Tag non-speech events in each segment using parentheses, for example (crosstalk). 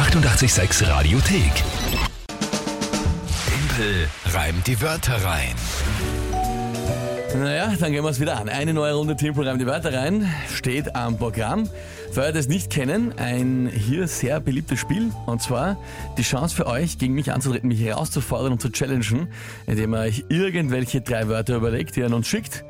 886 Radiothek. Tempel reimt die Wörter rein. Naja, dann gehen wir es wieder an. Eine neue Runde Teamprogramm die Wörter rein steht am Programm. Für es nicht kennen, ein hier sehr beliebtes Spiel. Und zwar die Chance für euch, gegen mich anzutreten, mich herauszufordern und zu challengen, indem ihr euch irgendwelche drei Wörter überlegt, die ihr an uns schickt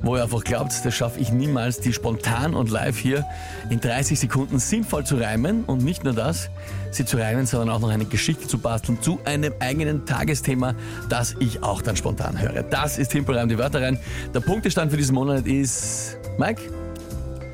wo ihr einfach glaubt, das schaffe ich niemals, die spontan und live hier in 30 Sekunden sinnvoll zu reimen und nicht nur das, sie zu reimen, sondern auch noch eine Geschichte zu basteln zu einem eigenen Tagesthema, das ich auch dann spontan höre. Das ist Temporeim die Wörter rein. Der Punktestand für diesen Monat ist, Mike?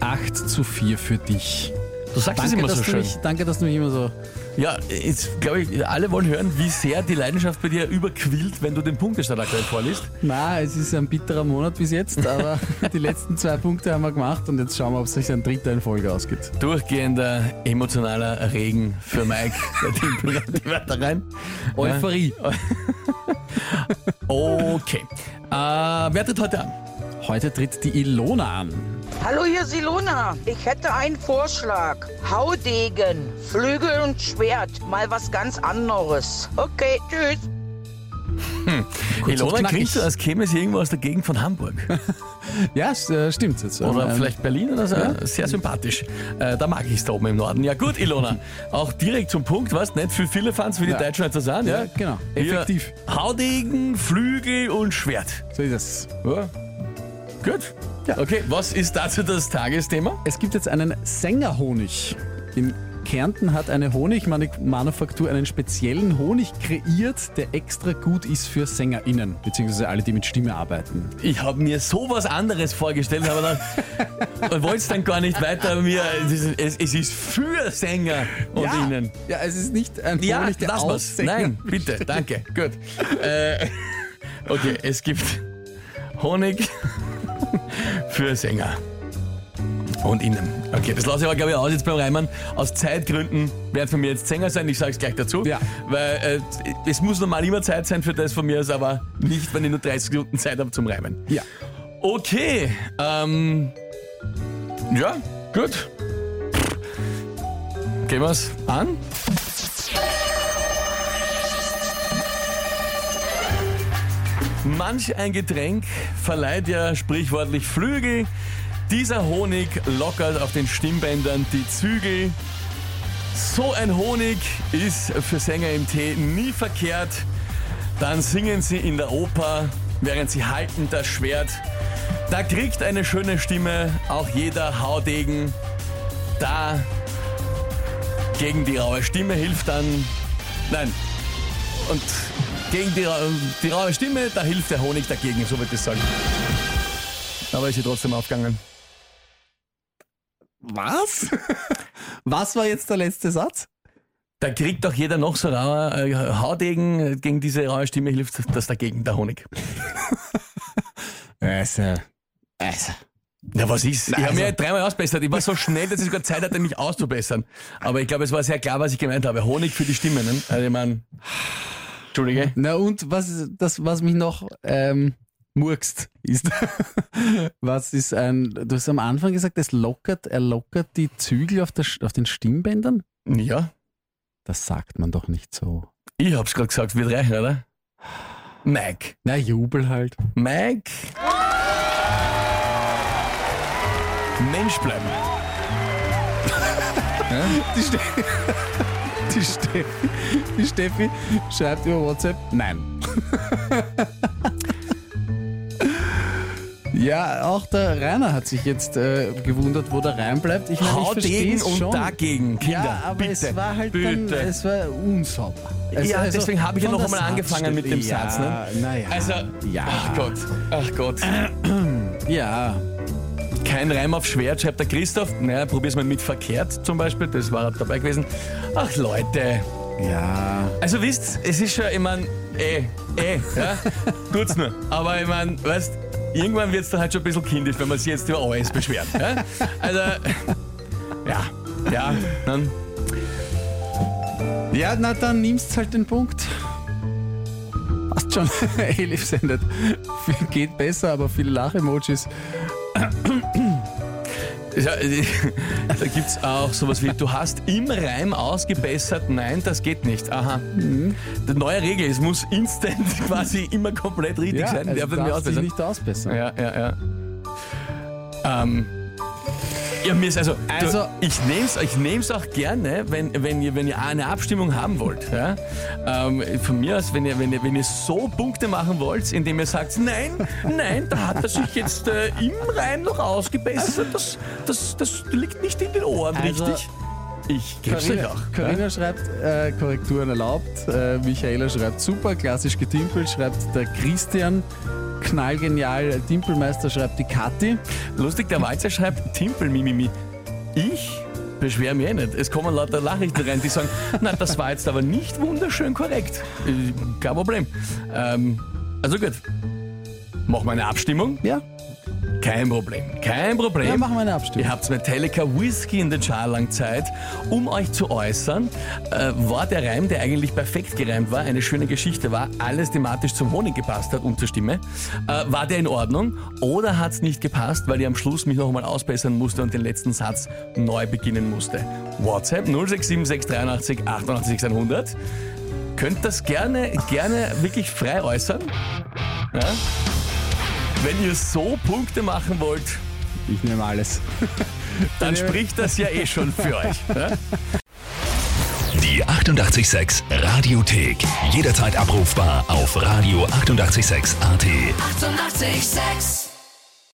8 zu 4 für dich. Du sagst Danke, es immer so schön. mich, danke, dass du mich immer so. Ja, jetzt glaube ich, alle wollen hören, wie sehr die Leidenschaft bei dir überquillt, wenn du den Punktestand aktuell vorliest. Na, es ist ein bitterer Monat bis jetzt, aber (laughs) die letzten zwei Punkte haben wir gemacht und jetzt schauen wir, ob sich ein dritter in Folge ausgeht. Durchgehender emotionaler Regen für Mike (laughs) die Wörter rein. Euphorie. (laughs) Okay. Äh, wer tritt heute an? Heute tritt die Ilona an. Hallo, hier ist Ilona. Ich hätte einen Vorschlag. Haudegen, Flügel und Schwert. Mal was ganz anderes. Okay, tschüss. Kurz und Ilona klingt so, als käme sie irgendwo aus der Gegend von Hamburg. (laughs) Ja, äh, stimmt jetzt. Oder Ähm, vielleicht Berlin oder so. Sehr sympathisch. Äh, da mag ich es da oben im Norden. Ja gut, Ilona. (laughs) Auch direkt zum Punkt, was? Nicht für viele Fans, wie die Ja. Deutschen halt so sagen. Ja, Ja, genau. Effektiv. Haudegen, Flügel und Schwert. So ist es. Ja. Gut. Ja. Okay, was ist dazu das Tagesthema? Es gibt jetzt einen Sängerhonig. In Kärnten hat eine Honigmanufaktur einen speziellen Honig kreiert, der extra gut ist für SängerInnen, beziehungsweise alle, die mit Stimme arbeiten. Ich habe mir sowas anderes vorgestellt, aber dann wollte es dann gar nicht weiter. Mir, es, ist- es, ist für Sänger und Ihnen. ja, es ist nicht ein Ja, Honig, der lass aus Nein, bitte, danke. Gut. Äh, okay, es gibt Honig für Sänger. Und innen. Okay, das lasse ich aber, glaube ich, aus jetzt beim Reimen. Aus Zeitgründen werden von mir jetzt Sänger sein. Ich sage es gleich dazu. Ja. Weil äh, es muss normal immer Zeit sein für das von mir, aus, aber nicht, wenn ich nur 30 Minuten Zeit habe zum Reimen. Ja. Okay, ähm. Ja, gut. Gehen wir's an. Manch ein Getränk verleiht ja sprichwörtlich Flügel. Dieser Honig lockert auf den Stimmbändern die Zügel. So ein Honig ist für Sänger im Tee nie verkehrt. Dann singen sie in der Oper, während sie halten das Schwert. Da kriegt eine schöne Stimme auch jeder Haudegen. Da gegen die raue Stimme hilft dann. Nein. Und gegen die, ra- die raue Stimme, da hilft der Honig dagegen, so wird es sagen. Aber ist sie trotzdem aufgegangen. Was? (laughs) Was war jetzt der letzte Satz? Da kriegt doch jeder noch so rauer äh, Haudegen, äh, gegen diese raue Stimme hilft das dagegen, der Honig. (laughs) Also, also. Ja, was ist? Ich habe also- mir dreimal ausbessert. Ich war so schnell, dass ich sogar Zeit hatte, mich auszubessern. Aber ich glaube, es war sehr klar, was ich gemeint habe. Honig für die Stimme, ne? Also ich meine, Entschuldige. Na und was ist das, was mich noch ähm, murkst, ist, (laughs) was ist ein, du hast am Anfang gesagt, es lockert, er lockert die Zügel auf, der, auf den Stimmbändern? Ja, Das sagt man doch nicht so. ich hab's gerade gesagt, wird reichen, oder? Mike. Na, Jubel halt. Mike. Mensch bleiben. (laughs) Die, Ste die, Steffi, die Steffi schreibt über WhatsApp, nein. ja, auch der Rainer hat sich jetzt äh, gewundert, wo der Reim bleibt. Ich meine, ich verstehe Haudegen es und schon. dagegen, Kinder. ja, aber bitte, es war halt bitte. dann, es war unsauber. Also, Ja, deswegen habe ich ja noch einmal angefangen mit dem Satzstelle- Satz, ne? Ja, naja. Also, ja. ach Gott, ach Gott. Ja, Kein Reim auf Schwert, schreibt der Christoph. Naja, probier's mal mit verkehrt zum Beispiel, das war dabei gewesen. Ach Leute, ja. also wisst, es ist schon, ich mein, eh, eh, ja, (laughs) tut's nur. Aber ich mein, weißt, irgendwann wird's dann halt schon ein bisschen kindisch, wenn man sich jetzt über alles beschwert. Ja? Also, ja, ja, dann, Ja, na dann nimmst halt den Punkt. Passt schon. (laughs) Elif sendet. Geht besser, aber viele Lach-Emojis. Ja, (laughs) da gibt es auch sowas wie, du hast im Reim ausgebessert. Nein, das geht nicht. Aha. Die neue Regel, es muss instant (laughs) quasi immer komplett richtig Ja, sein. also Darf nicht mehr darf sich ausbessern. nicht ausbessern. Ja, ja, ja. Ähm, ja, mir ist also, Also- du, ich nehme es ich nehm's auch gerne, wenn, wenn, ihr, wenn ihr eine Abstimmung haben wollt. Ja? Ähm, von mir aus, wenn ihr, wenn, ihr, wenn ihr so Punkte machen wollt, indem ihr sagt, nein, nein, da hat er sich jetzt äh, im Reim noch ausgebessert, das, das, das liegt nicht in den Ohren, Also- richtig? Ich geb's euch auch. Carina schreibt, äh, Korrekturen erlaubt. Äh, Michaela schreibt, super, klassisch getimpelt, schreibt der Christian. Knallgenial, Timpelmeister schreibt die Kathi. Lustig, der Walzer schreibt Timpel, Mimimi. Ich beschwere mich eh nicht. Es kommen lauter Nachrichten rein, die sagen, na, das war jetzt aber nicht wunderschön korrekt. Äh, Kein Problem. Ähm, also gut. Machen wir eine Abstimmung? Ja, Kein Problem. Kein Problem. ja machen wir eine Abstimmung. Ihr habt Metallica Whisky in den Jar lang Zeit, um euch zu äußern. Äh, war der Reim, der eigentlich perfekt gereimt war, eine schöne Geschichte war, alles thematisch zum Honig gepasst hat und zur Stimme, äh, war der in Ordnung oder hat es nicht gepasst, weil ihr am Schluss mich nochmal ausbessern musste und den letzten Satz neu beginnen musste? WhatsApp 067 683 88 100. Könnt das gerne, gerne wirklich frei äußern. Ja? Wenn ihr so Punkte machen wollt, Ich nehme alles. dann spricht das ja eh schon für euch. Ja? (laughs) Die 886 Radiothek. Jederzeit abrufbar auf radio886.at. 886! 886